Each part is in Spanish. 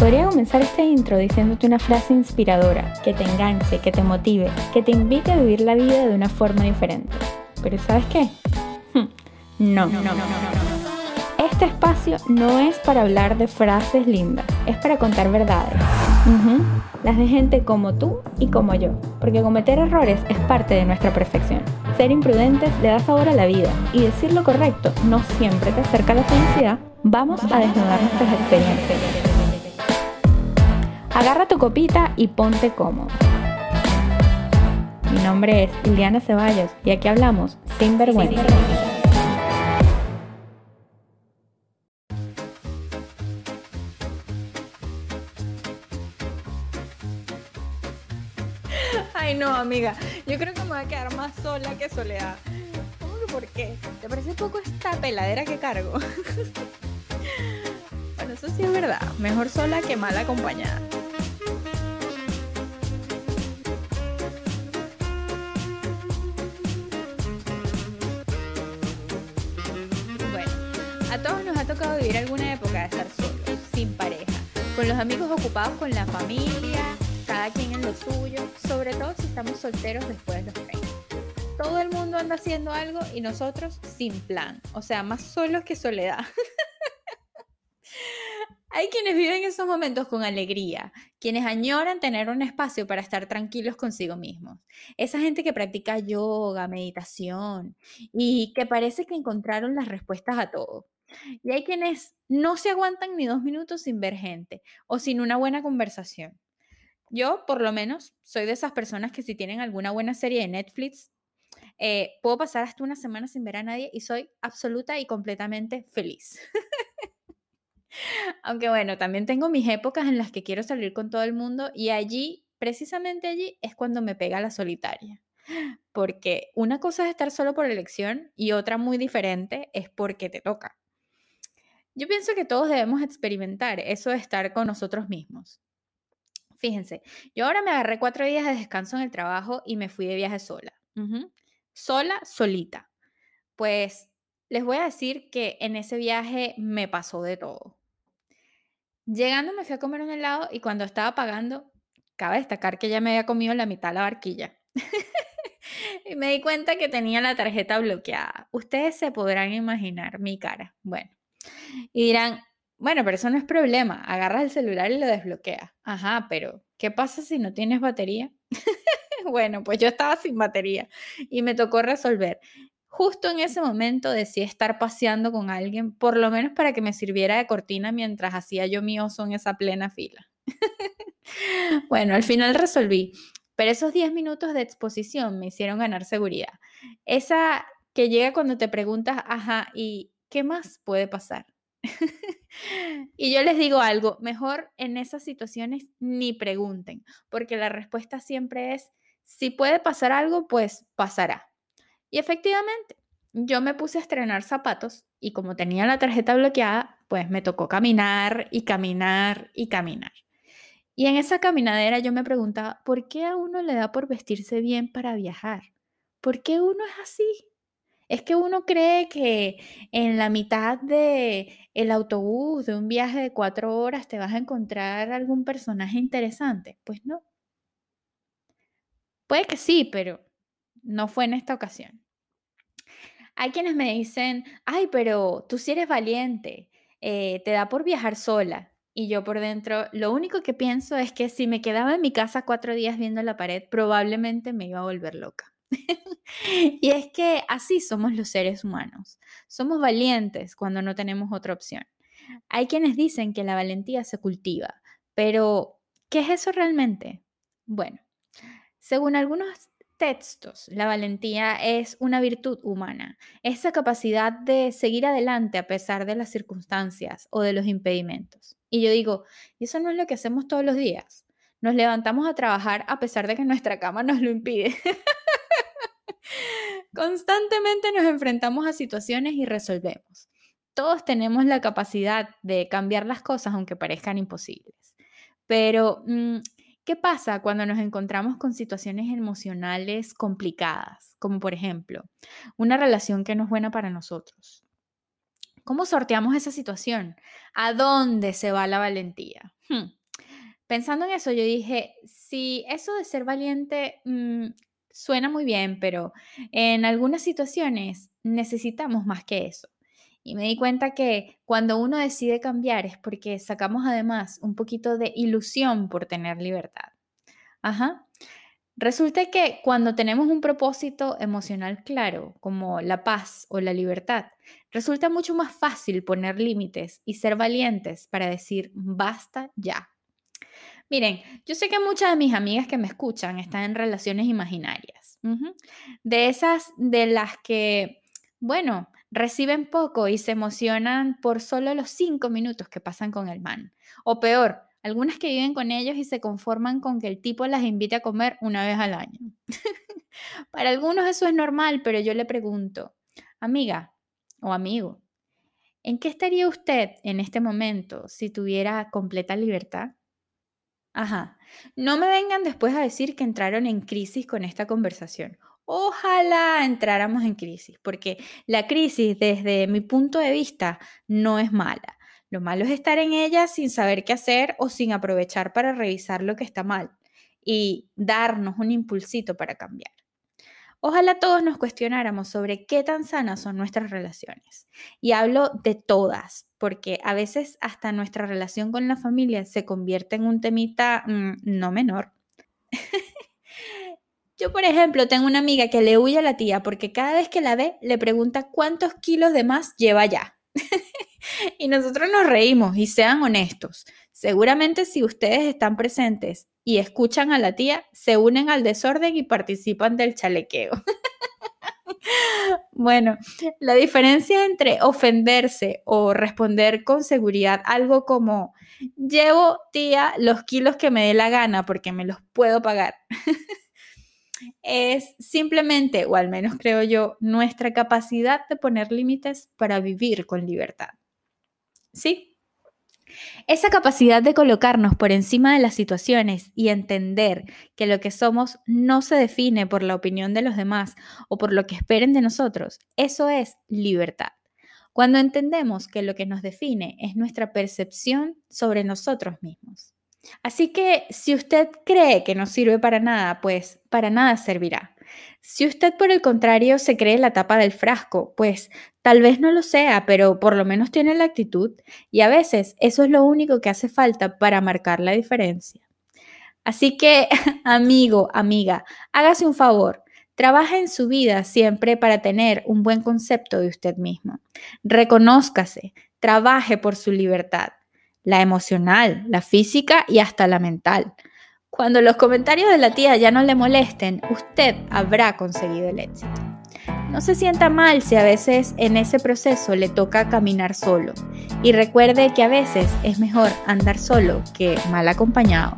Podría comenzar este intro diciéndote una frase inspiradora, que te enganche, que te motive, que te invite a vivir la vida de una forma diferente. Pero ¿sabes qué? No, no, no, no, Este espacio no es para hablar de frases lindas, es para contar verdades. Las de gente como tú y como yo, porque cometer errores es parte de nuestra perfección. Ser imprudentes le da sabor a la vida y decir lo correcto no siempre te acerca a la felicidad. Vamos a desnudar nuestras experiencias. Agarra tu copita y ponte cómodo. Mi nombre es Liliana Ceballos y aquí hablamos sin vergüenza. Ay, no, amiga. Yo creo que me voy a quedar más sola que soledad. ¿Cómo que por qué? ¿Te parece poco esta peladera que cargo? bueno, eso sí es verdad. Mejor sola que mal acompañada. Tocado vivir alguna época de estar solos, sin pareja, con los amigos ocupados con la familia, cada quien en lo suyo, sobre todo si estamos solteros después de los 30. Todo el mundo anda haciendo algo y nosotros sin plan, o sea, más solos que soledad. Hay quienes viven esos momentos con alegría, quienes añoran tener un espacio para estar tranquilos consigo mismos. Esa gente que practica yoga, meditación y que parece que encontraron las respuestas a todo. Y hay quienes no se aguantan ni dos minutos sin ver gente o sin una buena conversación. Yo, por lo menos, soy de esas personas que si tienen alguna buena serie de Netflix, eh, puedo pasar hasta una semana sin ver a nadie y soy absoluta y completamente feliz. Aunque bueno, también tengo mis épocas en las que quiero salir con todo el mundo y allí, precisamente allí, es cuando me pega la solitaria. Porque una cosa es estar solo por elección y otra muy diferente es porque te toca. Yo pienso que todos debemos experimentar eso de estar con nosotros mismos. Fíjense, yo ahora me agarré cuatro días de descanso en el trabajo y me fui de viaje sola. Sola, solita. Pues les voy a decir que en ese viaje me pasó de todo. Llegando me fui a comer un helado y cuando estaba pagando, cabe destacar que ya me había comido la mitad de la barquilla. y me di cuenta que tenía la tarjeta bloqueada. Ustedes se podrán imaginar mi cara. Bueno, y dirán, bueno, pero eso no es problema. Agarras el celular y lo desbloqueas. Ajá, pero ¿qué pasa si no tienes batería? bueno, pues yo estaba sin batería y me tocó resolver. Justo en ese momento decidí estar paseando con alguien, por lo menos para que me sirviera de cortina mientras hacía yo mi oso en esa plena fila. bueno, al final resolví, pero esos 10 minutos de exposición me hicieron ganar seguridad. Esa que llega cuando te preguntas, ajá, ¿y qué más puede pasar? y yo les digo algo, mejor en esas situaciones ni pregunten, porque la respuesta siempre es, si puede pasar algo, pues pasará. Y efectivamente, yo me puse a estrenar zapatos y como tenía la tarjeta bloqueada, pues me tocó caminar y caminar y caminar. Y en esa caminadera yo me preguntaba, ¿por qué a uno le da por vestirse bien para viajar? ¿Por qué uno es así? Es que uno cree que en la mitad de el autobús de un viaje de cuatro horas te vas a encontrar algún personaje interesante. Pues no. Puede que sí, pero no fue en esta ocasión. Hay quienes me dicen, ay, pero tú sí eres valiente, eh, te da por viajar sola. Y yo por dentro, lo único que pienso es que si me quedaba en mi casa cuatro días viendo la pared, probablemente me iba a volver loca. y es que así somos los seres humanos. Somos valientes cuando no tenemos otra opción. Hay quienes dicen que la valentía se cultiva, pero ¿qué es eso realmente? Bueno, según algunos textos, la valentía es una virtud humana, esa capacidad de seguir adelante a pesar de las circunstancias o de los impedimentos. Y yo digo, ¿y eso no es lo que hacemos todos los días? Nos levantamos a trabajar a pesar de que nuestra cama nos lo impide. Constantemente nos enfrentamos a situaciones y resolvemos. Todos tenemos la capacidad de cambiar las cosas aunque parezcan imposibles. Pero, mm, ¿qué pasa cuando nos encontramos con situaciones emocionales complicadas? Como por ejemplo, una relación que no es buena para nosotros. ¿Cómo sorteamos esa situación? ¿A dónde se va la valentía? Hmm. Pensando en eso, yo dije, si eso de ser valiente mm, suena muy bien, pero en algunas situaciones necesitamos más que eso. Y me di cuenta que cuando uno decide cambiar es porque sacamos además un poquito de ilusión por tener libertad. Ajá. Resulta que cuando tenemos un propósito emocional claro, como la paz o la libertad, resulta mucho más fácil poner límites y ser valientes para decir basta ya. Miren, yo sé que muchas de mis amigas que me escuchan están en relaciones imaginarias. De esas de las que, bueno, reciben poco y se emocionan por solo los cinco minutos que pasan con el man. O peor, algunas que viven con ellos y se conforman con que el tipo las invite a comer una vez al año. Para algunos eso es normal, pero yo le pregunto, amiga o amigo, ¿en qué estaría usted en este momento si tuviera completa libertad? Ajá, no me vengan después a decir que entraron en crisis con esta conversación ojalá entráramos en crisis, porque la crisis desde mi punto de vista no es mala. Lo malo es estar en ella sin saber qué hacer o sin aprovechar para revisar lo que está mal y darnos un impulsito para cambiar. Ojalá todos nos cuestionáramos sobre qué tan sanas son nuestras relaciones. Y hablo de todas, porque a veces hasta nuestra relación con la familia se convierte en un temita mm, no menor. Yo, por ejemplo, tengo una amiga que le huye a la tía porque cada vez que la ve le pregunta cuántos kilos de más lleva ya. y nosotros nos reímos y sean honestos. Seguramente si ustedes están presentes y escuchan a la tía, se unen al desorden y participan del chalequeo. bueno, la diferencia entre ofenderse o responder con seguridad algo como, llevo tía los kilos que me dé la gana porque me los puedo pagar es simplemente, o al menos creo yo, nuestra capacidad de poner límites para vivir con libertad. ¿Sí? Esa capacidad de colocarnos por encima de las situaciones y entender que lo que somos no se define por la opinión de los demás o por lo que esperen de nosotros, eso es libertad. Cuando entendemos que lo que nos define es nuestra percepción sobre nosotros mismos. Así que si usted cree que no sirve para nada, pues para nada servirá. Si usted por el contrario se cree la tapa del frasco, pues tal vez no lo sea, pero por lo menos tiene la actitud y a veces eso es lo único que hace falta para marcar la diferencia. Así que, amigo, amiga, hágase un favor. Trabaja en su vida siempre para tener un buen concepto de usted mismo. Reconózcase, trabaje por su libertad la emocional, la física y hasta la mental. Cuando los comentarios de la tía ya no le molesten, usted habrá conseguido el éxito. No se sienta mal si a veces en ese proceso le toca caminar solo. Y recuerde que a veces es mejor andar solo que mal acompañado.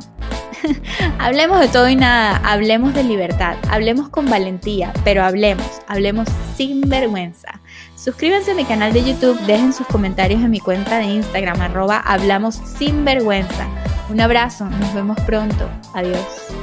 hablemos de todo y nada, hablemos de libertad, hablemos con valentía, pero hablemos, hablemos sin vergüenza. Suscríbanse a mi canal de YouTube, dejen sus comentarios en mi cuenta de Instagram, arroba hablamos sin vergüenza. Un abrazo, nos vemos pronto. Adiós.